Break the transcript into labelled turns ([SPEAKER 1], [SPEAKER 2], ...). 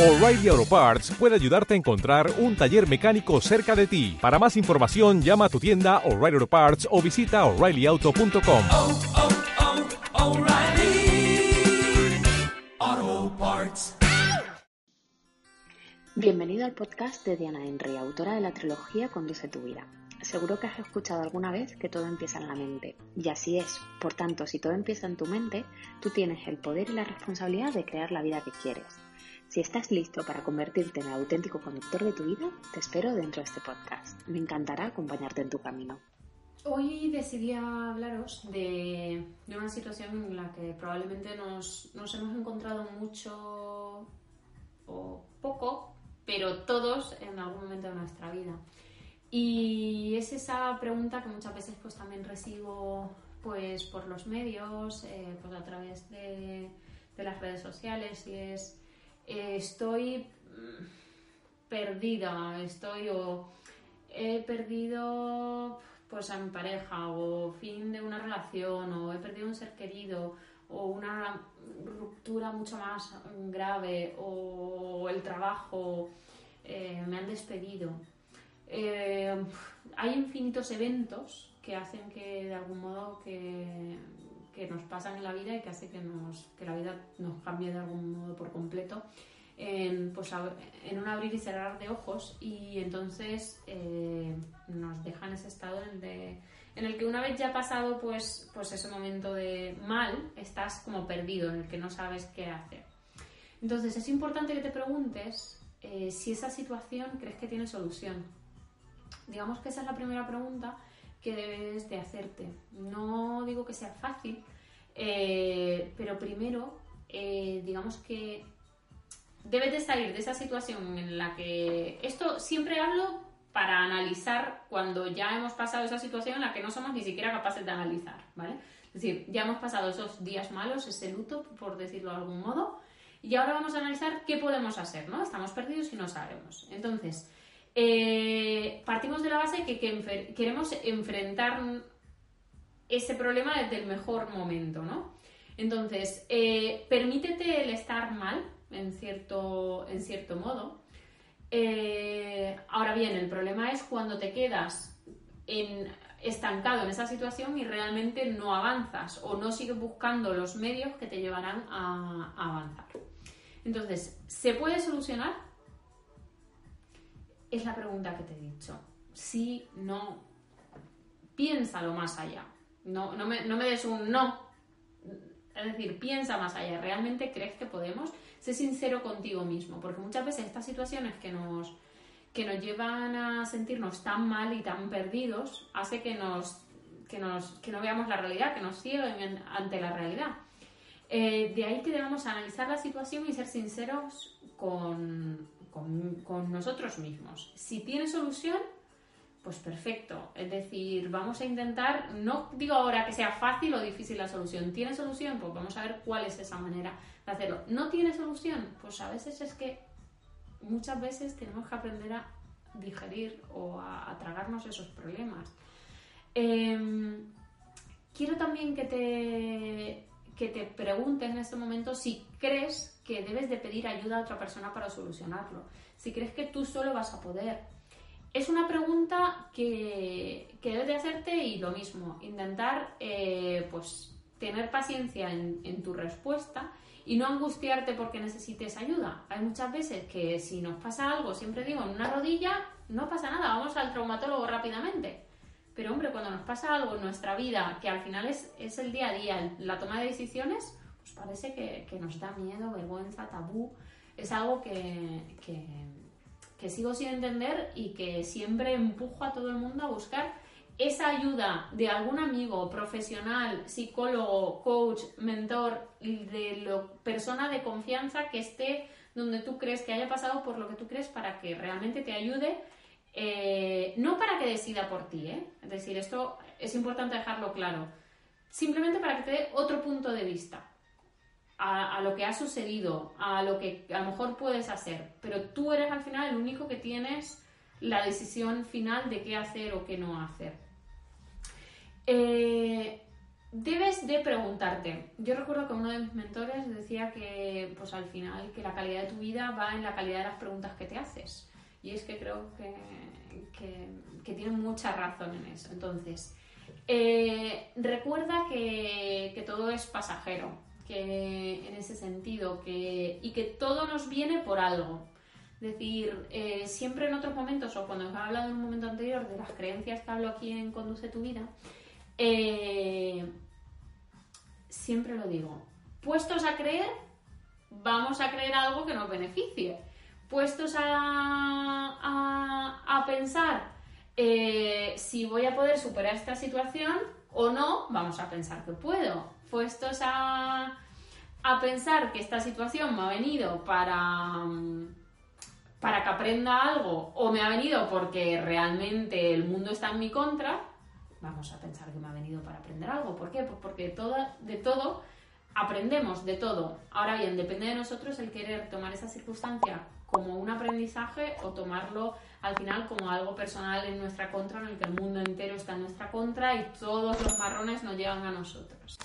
[SPEAKER 1] O'Reilly Auto Parts puede ayudarte a encontrar un taller mecánico cerca de ti. Para más información, llama a tu tienda O'Reilly Auto Parts o visita oreillyauto.com.
[SPEAKER 2] oh, oh, Parts.
[SPEAKER 3] Bienvenido al podcast de Diana Henry, autora de la trilogía Conduce tu vida. Seguro que has escuchado alguna vez que todo empieza en la mente, y así es. Por tanto, si todo empieza en tu mente, tú tienes el poder y la responsabilidad de crear la vida que quieres. Si estás listo para convertirte en el auténtico conductor de tu vida, te espero dentro de este podcast. Me encantará acompañarte en tu camino.
[SPEAKER 4] Hoy decidí hablaros de, una situación en la que probablemente nos, nos hemos encontrado mucho o poco, pero todos en algún momento de nuestra vida. Y es esa pregunta que muchas veces pues también recibo pues por los medios, eh, pues a través de, de las redes sociales y es eh, estoy mm, perdida, estoy o he perdido pues a mi pareja o fin de una relación o he perdido un ser querido o una ruptura mucho más grave o el trabajo eh, me han despedido. Eh, hay infinitos eventos que hacen que de algún modo que, que nos pasan en la vida y que hace que, nos, la vida nos cambie de algún modo por completo en, pues, en un abrir y cerrar de ojos y entonces eh, nos deja en ese estado en el, que una vez ya pasado pues, pues ese momento de mal, estás como perdido, en el que no sabes qué hacer. Entonces es importante que te preguntes eh, si esa situación crees que tiene solución. Digamos que esa es la primera pregunta que debes de hacerte. No digo que sea fácil, eh, pero primero, eh, digamos que debes de salir de esa situación en la que... Esto siempre hablo para analizar cuando ya hemos pasado esa situación en la que no somos ni siquiera capaces de analizar, ¿vale? Es decir, ya hemos pasado esos días malos, ese luto, por decirlo de algún modo, y ahora vamos a analizar qué podemos hacer, ¿no? Estamos perdidos y no sabemos. Entonces, eh, partimos de la base que, que queremos enfrentar ese problema desde el mejor momento, ¿no? Entonces, eh, permítete el estar mal, en cierto, en cierto modo. Eh, ahora bien, el problema es cuando te quedas estancado en esa situación y realmente no avanzas o no sigues buscando los medios que te llevarán a avanzar. Entonces, ¿se puede solucionar? Es la pregunta que te he dicho. Sí, no, piénsalo más allá. No, no, me, no me des un no. Es decir, piensa más allá. ¿Realmente crees que podemos? Sé sincero contigo mismo, porque muchas veces estas situaciones que nos, que nos llevan a sentirnos tan mal y tan perdidos hace que, nos, que, nos, que no veamos la realidad, que nos cieguen ante la realidad. Eh, de ahí que debemos analizar la situación y ser sinceros con, con, nosotros mismos. Si tiene solución, pues perfecto. Es decir, vamos a intentar, no digo ahora que sea fácil o difícil la solución. ¿Tiene solución? Pues vamos a ver cuál es esa manera de hacerlo. ¿No tiene solución? Pues a veces es que muchas veces tenemos que aprender a digerir o a, tragarnos esos problemas. Eh, quiero también que te, que te preguntes en este momento si crees que debes de pedir ayuda a otra persona para solucionarlo. Si crees que tú solo vas a poder es una pregunta que, que, debes de hacerte y lo mismo, intentar eh, pues tener paciencia en, en, tu respuesta y no angustiarte porque necesites ayuda. Hay muchas veces que si nos pasa algo, siempre digo, en una rodilla, no pasa nada, vamos al traumatólogo rápidamente. Pero hombre, cuando nos pasa algo en nuestra vida, que al final es, es el día a día, la toma de decisiones, pues parece que, que nos da miedo, vergüenza, tabú. Es algo que, que sigo sin entender y que siempre empujo a todo el mundo a buscar esa ayuda de algún amigo, profesional, psicólogo, coach, mentor, de lo, persona de confianza que esté donde tú crees que haya pasado por lo que tú crees para que realmente te ayude, eh, no para que decida por ti, ¿eh? es decir, esto es importante dejarlo claro, simplemente para que te dé otro punto de vista a, lo que ha sucedido, a lo que a lo mejor puedes hacer, pero tú eres al final el único que tienes la decisión final de qué hacer o qué no hacer. Eh, debes de preguntarte. Yo recuerdo que uno de mis mentores decía que, pues al final, que la calidad de tu vida va en la calidad de las preguntas que te haces. Y es que creo que, que, que tiene mucha razón en eso. Entonces, eh, recuerda que, que todo es pasajero, que en ese sentido, que, y que todo nos viene por algo. Es decir, eh, siempre en otros momentos, o cuando os he hablado en un momento anterior de las creencias que hablo aquí en Conduce tu vida, eh, siempre lo digo, puestos a creer, vamos a creer algo que nos beneficie. Puestos a, a, pensar eh, si voy a poder superar esta situación o no, vamos a pensar que puedo. Puestos a, a pensar que esta situación me ha venido para, para que aprenda algo o me ha venido porque realmente el mundo está en mi contra, vamos a pensar que me ha venido para aprender algo. ¿Por qué? Pues porque todo, de todo aprendemos, de todo. Ahora bien, depende de nosotros el querer tomar esa circunstancia como un aprendizaje o tomarlo al final como algo personal en nuestra contra, en el que el mundo entero está en nuestra contra y todos los marrones nos llevan a nosotros.